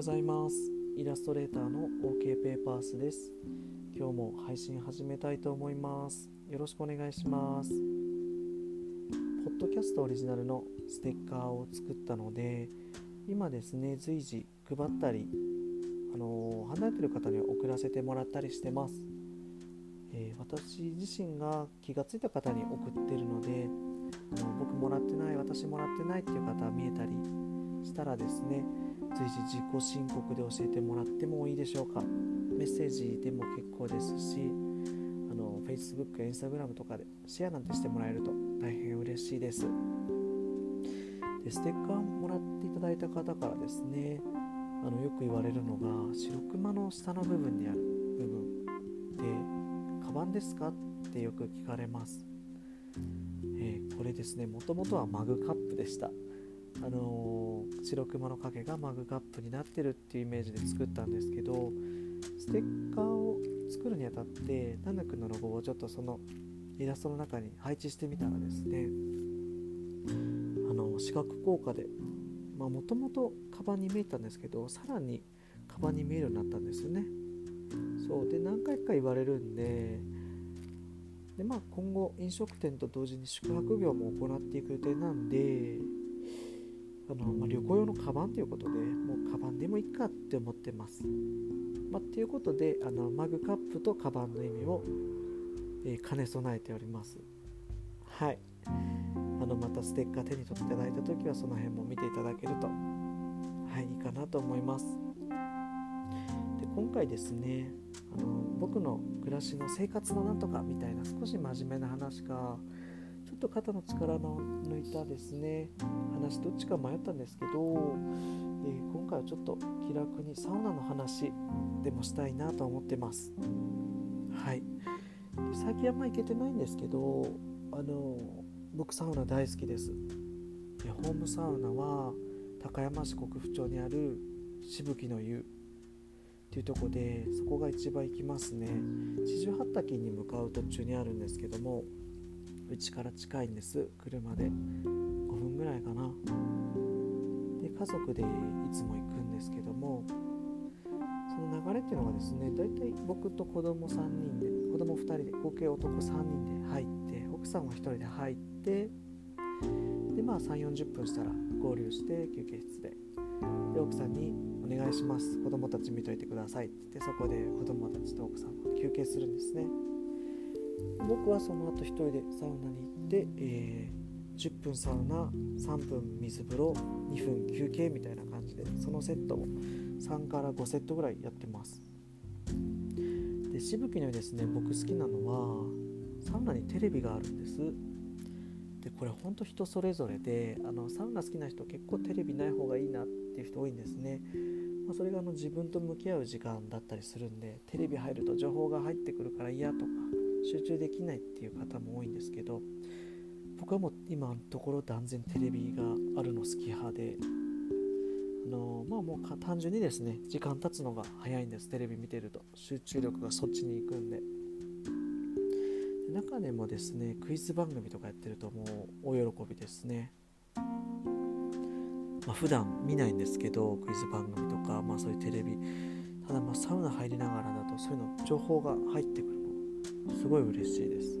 ございます。イラストレーターの OK ペーパースです。今日も配信始めたいと思います。よろしくお願いします。ポッドキャストオリジナルのステッカーを作ったので今ですね随時配ったりあの離れてる方に送らせてもらったりしてます、えー、私自身が気がついた方に送ってるのであの僕もらってない私もらってないっていう方は見えたりしたらですね随時自己申告で教えてもらってもいいでしょうか。メッセージでも結構ですしあの Facebook や Instagram とかでシェアなんてしてもらえると大変嬉しいです。でステッカーもらっていただいた方からですねあのよく言われるのが白クマの下の部分にある部分。でカバンですかってよく聞かれます、えー、これですねもともとはマグカップでした。あのー、白熊の影がマグカップになってるっていうイメージで作ったんですけどステッカーを作るにあたってナヌくんのロゴをちょっとそのイラストの中に配置してみたらですねあの視覚効果でもともとカバンに見えたんですけどさらにカバンに見えるようになったんですよね。そうで何回か言われるんでで、まあ、今後飲食店と同時に宿泊業も行っていく予定なんであの、まあ、旅行用のカバンということでもうカバンでもいいかって思ってます。まあ、っていうことであのマグカップとカバンの意味を、えー、兼ね備えております。はい。あのまたステッカー手に取っていただいた時はその辺も見ていただけると、はい、いいかなと思います。で今回ですねあの僕の暮らしの生活のなんとかみたいな少し真面目な話がと肩の力の抜いたですね話どっちか迷ったんですけど、えー、今回はちょっと気楽にサウナの話でもしたいなと思ってます。はい。最近あんま行けてないんですけどあの僕サウナ大好きです。ホームサウナは高山市国府町にあるしぶきの湯。っていうとこでそこが一番行きますね。四十八滝に向かう途中にあるんですけどもうちから近いんです。車で5分ぐらいかな。で家族でいつも行くんですけどもその流れっていうのがですねだいたい僕と子供3人で子供2人で合計男3人で入って奥さんは1人で入ってでまあ3 4 0分したら合流して休憩室で。で奥さんに「お願いします。子供たち見といてください」って言ってそこで子供たちと奥さんは休憩するんですね。僕はその後1人でサウナに行って、えー、10分サウナ3分水風呂2分休憩みたいな感じでそのセットを3から5セットぐらいやってます。でしぶきのですね僕好きなのはサウナにテレビがあるんです。でこれほんと人それぞれであのサウナ好きな人結構テレビない方がいいなっていう人多いんですね、まあ、それがあの自分と向き合う時間だったりするんでテレビ入ると情報が入ってくるから嫌とか集中できないっていう方も多いんですけど僕はもう今のところ断然テレビがあるの好き派であのまあもう単純にですね時間経つのが早いんですテレビ見てると。集中力がそっちに行くんで。中でもですねクイズ番組とかやってるともう大喜びですね。まあ、普段見ないんですけどクイズ番組とか、まあ、そういうテレビ。ただまあサウナ入りながらだとそういうの情報が入ってくる。すごい嬉しいです、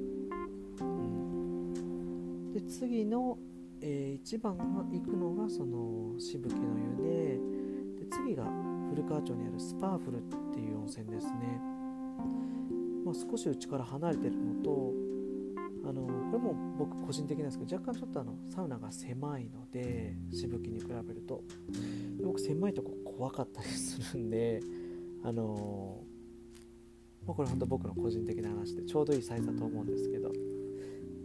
うん、で次の、えー、1番が行くのがそのしぶきの湯でで次が古川町にあるスパーフルっていう温泉ですね、まあ、少しうちから離れてるのとあのこれも僕個人的なんですけど若干ちょっとあのサウナが狭いのでしぶきに比べると。僕狭いとこ怖かったりするんであのまあ、これ本当僕の個人的な話でちょうどいいサイズだと思うんですけど。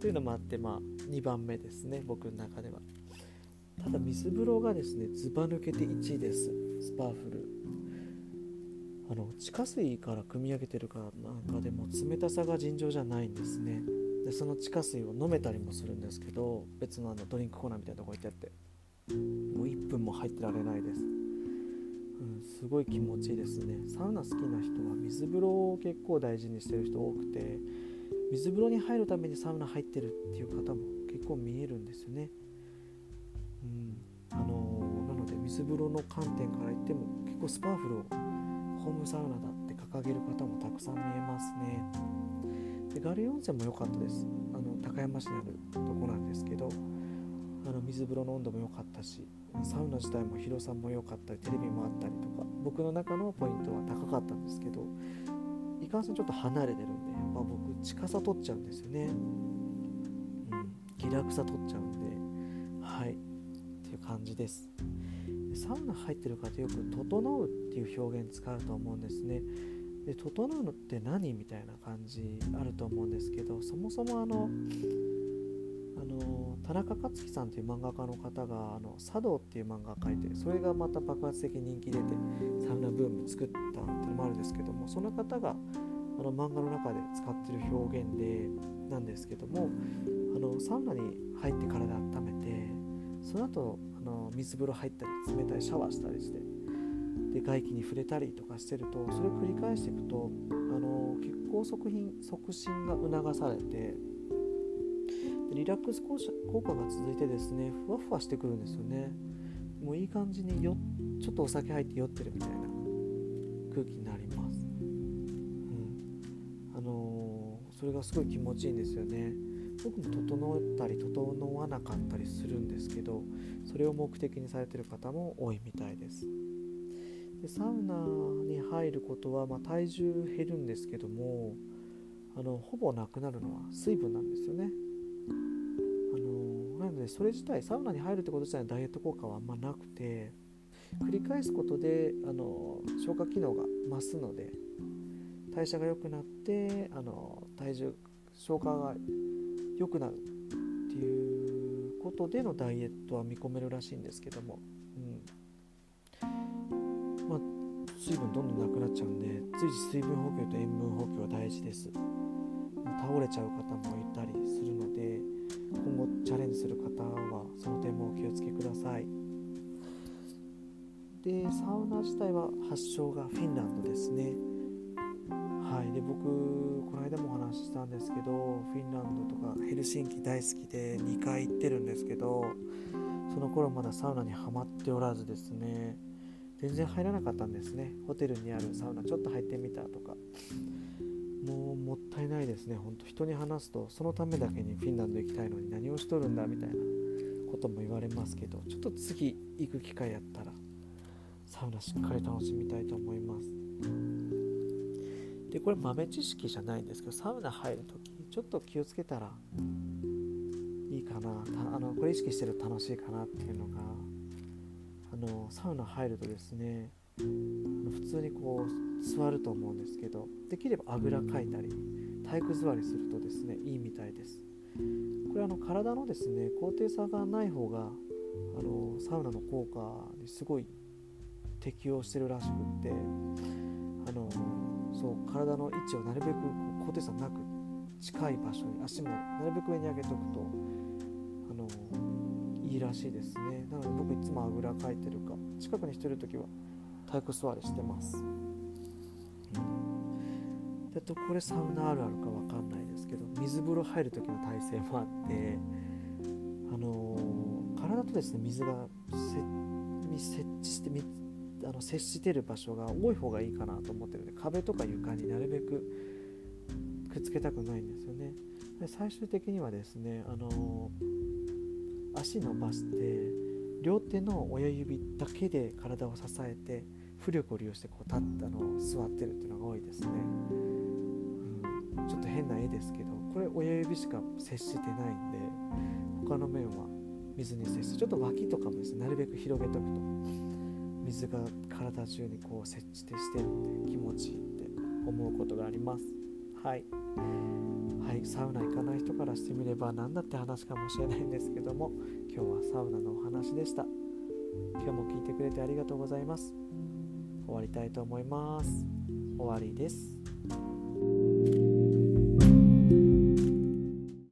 というのもあってまあ2番目ですね僕の中では。ただ水風呂がですねずば抜けて1位ですスパーフル。あの地下水から汲み上げてるかなんかでも冷たさが尋常じゃないんですね。でその地下水を飲めたりもするんですけど別のあのドリンクコーナーみたいなとこ置いてあって。もう1分も入ってられないです、すごい気持ちいいですね。サウナ好きな人は水風呂を結構大事にしてる人多くて水風呂に入るためにサウナ入ってるっていう方も結構見えるんですよね、うん。あのー、なので水風呂の観点から言っても結構スパーフルをホームサウナだって掲げる方もたくさん見えますね。でガリ温泉も良かったです。あの高山市にあるとこなんですけどあの水風呂の温度も良かったしサウナ自体も広さも良かったりテレビもあったりとか僕の中のポイントは高かったんですけどいかんせんちょっと離れてるんでやっぱ僕近さ取っちゃうんですよね。うん気楽さ取っちゃうんではいっていう感じです。サウナ入ってる方よく「整う」っていう表現使うと思うんですね。で整うのって何みたいな感じあると思うんですけどそもそもあのあの田中克樹さんという漫画家の方が「あの茶道」っていう漫画を描いてそれがまた爆発的に人気出てサウナブーム作ったっていうのもあるんですけどもその方があの漫画の中で使ってる表現でなんですけどもあのサウナに入って体温めてその後あの水風呂入ったり冷たいシャワーしたりしてで外気に触れたりとかしてるとそれを繰り返していくとあの血行促進促進が促されてリラックス効果が続いてですねふわふわしてくるんですよね。もういい感じによちょっとお酒入って酔ってるみたいな空気になります、うん。あのー、それがすごい気持ちいいんですよね。僕も整ったり整わなかったりするんですけどそれを目的にされてる方も多いみたいです。でサウナに入ることは、まあ、体重減るんですけどもあのほぼなくなるのは水分なんですよね。あのなのでそれ自体サウナに入るってこと自体のダイエット効果はあんまなくて繰り返すことであの消化機能が増すので代謝が良くなってあの体重消化が良くなるっていうことでのダイエットは見込めるらしいんですけども、うん。まあ、水分どんどんなくなっちゃうんで随時水分補給と塩分補給は大事です。倒れちゃう方もいたりするので今後チャレンジする方はその点もお気をつけください。でサウナ自体は発祥がフィンランドですね。はい。で僕この間もお話ししたんですけどフィンランドとかヘルシンキ大好きで2回行ってるんですけどその頃まだサウナにはまっておらずですね。全然入らなかったんですね。ホテルにあるサウナちょっと入ってみたとか。もうもったいないですね。本当人に話すとそのためだけにフィンランド行きたいのに何をしとるんだみたいなことも言われますけどちょっと次行く機会やったらサウナしっかり楽しみたいと思います。でこれ豆知識じゃないんですけどサウナ入るときちょっと気をつけたらいいかな。あのこれ意識してると楽しいかなっていうのがあのサウナ入るとですね普通にこう座ると思うんですけどできればあぐらかいたり体育座りするとですねいいみたいです。これあの体のですね高低差がない方があのサウナの効果にすごい適応してるらしくってあのそう体の位置をなるべく高低差なく近い場所に足もなるべく上に上げとくとあのいいらしいですね。なので僕いつもあぐらかいてるか近くにしてる時は体育座りしてます、とこれサウナあるあるか分かんないですけど水風呂入る時の体勢もあってあのー、体とですね水が設置してあの接してる場所が多い方がいいかなと思ってるので壁とか床になるべくくっつけたくないんですよね。で最終的にはですね、あのー、足伸ばして両手の親指だけで体を支えて浮力を利用してこう立ったのを座ってるっていうのが多いですね、ちょっと変な絵ですけどこれ親指しか接してないんで他の面は水に接してちょっと脇とかもですね。なるべく広げとくと。水が体中にこう設置してしてって気持ちいいって思うことがあります。はい。はい。サウナ行かない人からしてみれば何だって話かもしれないんですけども今日はサウナのお話でした。今日も聞いてくれてありがとうございます。終わりたいと思います。終わりです。